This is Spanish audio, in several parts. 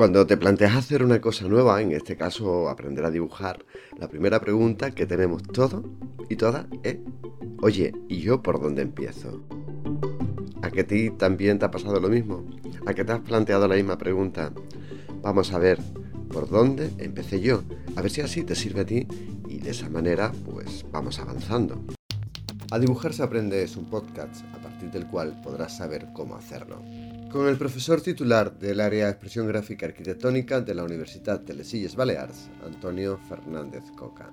Cuando te planteas hacer una cosa nueva, en este caso aprender a dibujar, la primera pregunta que tenemos todos y todas es, oye, ¿y yo por dónde empiezo? ¿A que a ti también te ha pasado lo mismo? ¿A que te has planteado la misma pregunta? Vamos a ver, ¿por dónde empecé yo? A ver si así te sirve a ti y de esa manera pues vamos avanzando. A dibujar se aprende es un podcast a partir del cual podrás saber cómo hacerlo con el profesor titular del área de expresión gráfica arquitectónica de la Universidad de Les Illes Balears, Antonio Fernández Coca.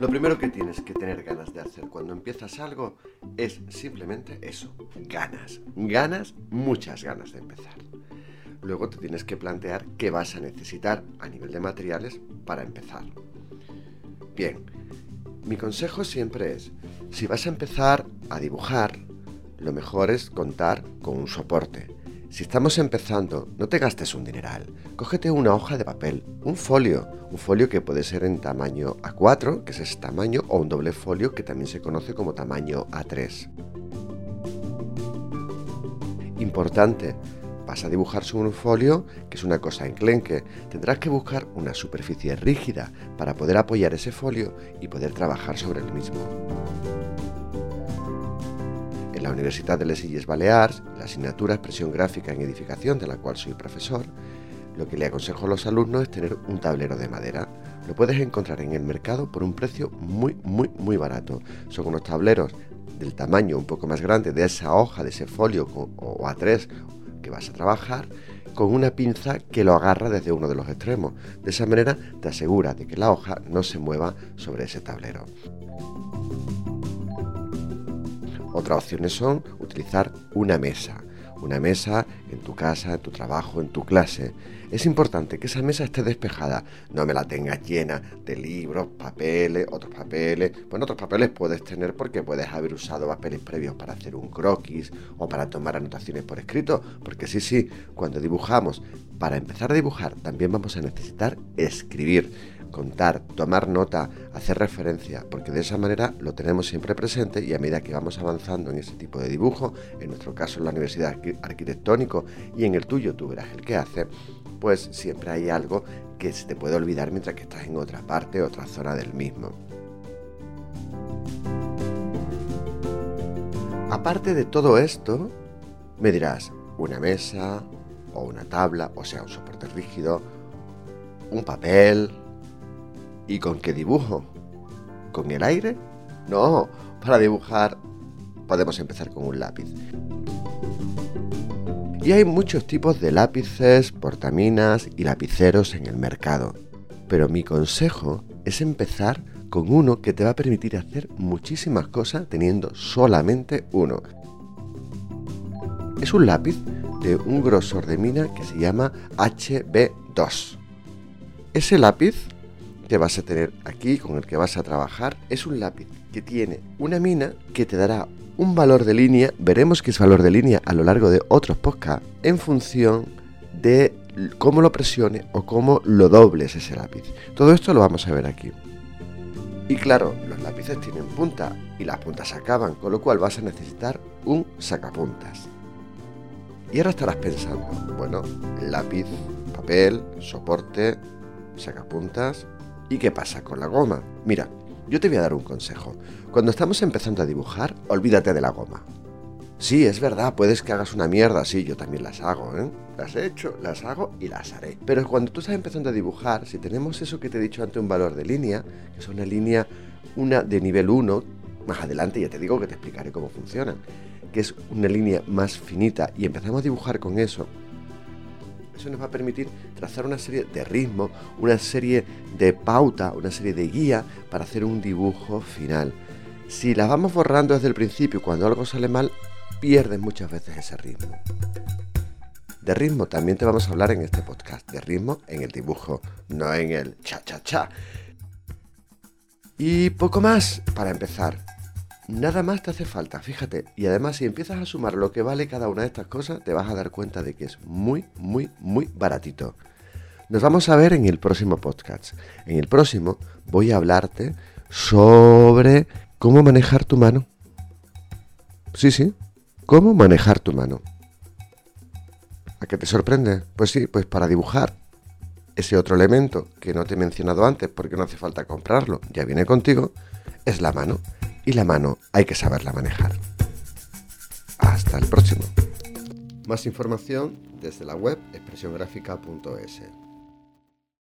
Lo primero que tienes que tener ganas de hacer cuando empiezas algo es simplemente eso, ganas, ganas, muchas ganas de empezar. Luego te tienes que plantear qué vas a necesitar a nivel de materiales para empezar. Bien, mi consejo siempre es, si vas a empezar a dibujar, lo mejor es contar con un soporte. Si estamos empezando, no te gastes un dineral. Cógete una hoja de papel, un folio, un folio que puede ser en tamaño A4, que es ese tamaño, o un doble folio que también se conoce como tamaño A3. Importante, vas a dibujar sobre un folio, que es una cosa enclenque, tendrás que buscar una superficie rígida para poder apoyar ese folio y poder trabajar sobre el mismo la Universidad de Les Illes Balears, la asignatura Expresión Gráfica en Edificación, de la cual soy profesor, lo que le aconsejo a los alumnos es tener un tablero de madera. Lo puedes encontrar en el mercado por un precio muy, muy, muy barato. Son unos tableros del tamaño un poco más grande de esa hoja, de ese folio o A3 que vas a trabajar, con una pinza que lo agarra desde uno de los extremos. De esa manera te asegura de que la hoja no se mueva sobre ese tablero. Otras opciones son utilizar una mesa. Una mesa en tu casa, en tu trabajo, en tu clase. Es importante que esa mesa esté despejada. No me la tengas llena de libros, papeles, otros papeles. Bueno, otros papeles puedes tener porque puedes haber usado papeles previos para hacer un croquis o para tomar anotaciones por escrito. Porque sí, sí, cuando dibujamos, para empezar a dibujar también vamos a necesitar escribir contar, tomar nota, hacer referencia, porque de esa manera lo tenemos siempre presente y a medida que vamos avanzando en ese tipo de dibujo, en nuestro caso en la Universidad Arquitectónico y en el tuyo tú verás el que hace, pues siempre hay algo que se te puede olvidar mientras que estás en otra parte, otra zona del mismo. Aparte de todo esto, me dirás, una mesa o una tabla, o sea, un soporte rígido, un papel, ¿Y con qué dibujo? ¿Con el aire? No, para dibujar podemos empezar con un lápiz. Y hay muchos tipos de lápices, portaminas y lapiceros en el mercado. Pero mi consejo es empezar con uno que te va a permitir hacer muchísimas cosas teniendo solamente uno. Es un lápiz de un grosor de mina que se llama HB2. Ese lápiz que vas a tener aquí, con el que vas a trabajar, es un lápiz que tiene una mina que te dará un valor de línea, veremos que es valor de línea a lo largo de otros podcasts, en función de cómo lo presione o cómo lo dobles ese lápiz. Todo esto lo vamos a ver aquí. Y claro, los lápices tienen punta y las puntas se acaban, con lo cual vas a necesitar un sacapuntas. Y ahora estarás pensando, bueno, lápiz, papel, soporte, sacapuntas, ¿Y qué pasa con la goma? Mira, yo te voy a dar un consejo. Cuando estamos empezando a dibujar, olvídate de la goma. Sí, es verdad, puedes que hagas una mierda, sí, yo también las hago, ¿eh? Las he hecho, las hago y las haré. Pero cuando tú estás empezando a dibujar, si tenemos eso que te he dicho antes, un valor de línea, que es una línea, una de nivel 1, más adelante ya te digo que te explicaré cómo funcionan, que es una línea más finita y empezamos a dibujar con eso, eso nos va a permitir trazar una serie de ritmos, una serie de pauta, una serie de guía para hacer un dibujo final. Si las vamos borrando desde el principio, cuando algo sale mal, pierdes muchas veces ese ritmo. De ritmo también te vamos a hablar en este podcast, de ritmo en el dibujo, no en el cha cha cha. Y poco más para empezar. Nada más te hace falta, fíjate. Y además si empiezas a sumar lo que vale cada una de estas cosas, te vas a dar cuenta de que es muy, muy, muy baratito. Nos vamos a ver en el próximo podcast. En el próximo voy a hablarte sobre cómo manejar tu mano. Sí, sí, cómo manejar tu mano. ¿A qué te sorprende? Pues sí, pues para dibujar ese otro elemento que no te he mencionado antes porque no hace falta comprarlo, ya viene contigo, es la mano. Y la mano hay que saberla manejar. Hasta el próximo. Más información desde la web expresiongráfica.es.